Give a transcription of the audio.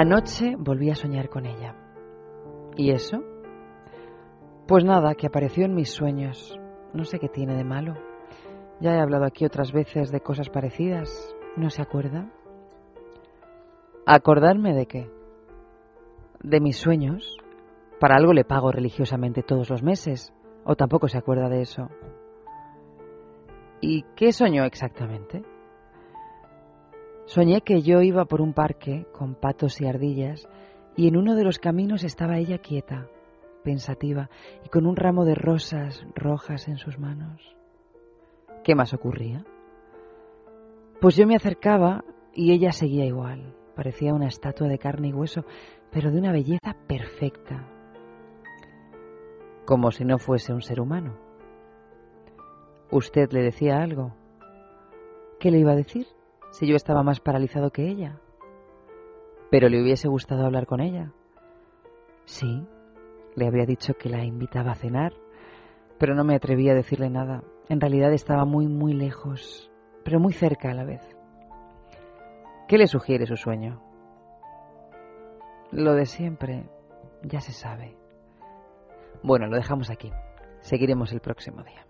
Anoche volví a soñar con ella. ¿Y eso? Pues nada, que apareció en mis sueños. No sé qué tiene de malo. Ya he hablado aquí otras veces de cosas parecidas. ¿No se acuerda? ¿Acordarme de qué? De mis sueños. Para algo le pago religiosamente todos los meses. ¿O tampoco se acuerda de eso? ¿Y qué soñó exactamente? Soñé que yo iba por un parque con patos y ardillas y en uno de los caminos estaba ella quieta, pensativa y con un ramo de rosas rojas en sus manos. ¿Qué más ocurría? Pues yo me acercaba y ella seguía igual. Parecía una estatua de carne y hueso, pero de una belleza perfecta. Como si no fuese un ser humano. ¿Usted le decía algo? ¿Qué le iba a decir? Si yo estaba más paralizado que ella? Pero le hubiese gustado hablar con ella. Sí, le habría dicho que la invitaba a cenar, pero no me atreví a decirle nada. En realidad estaba muy, muy lejos, pero muy cerca a la vez. ¿Qué le sugiere su sueño? Lo de siempre, ya se sabe. Bueno, lo dejamos aquí. Seguiremos el próximo día.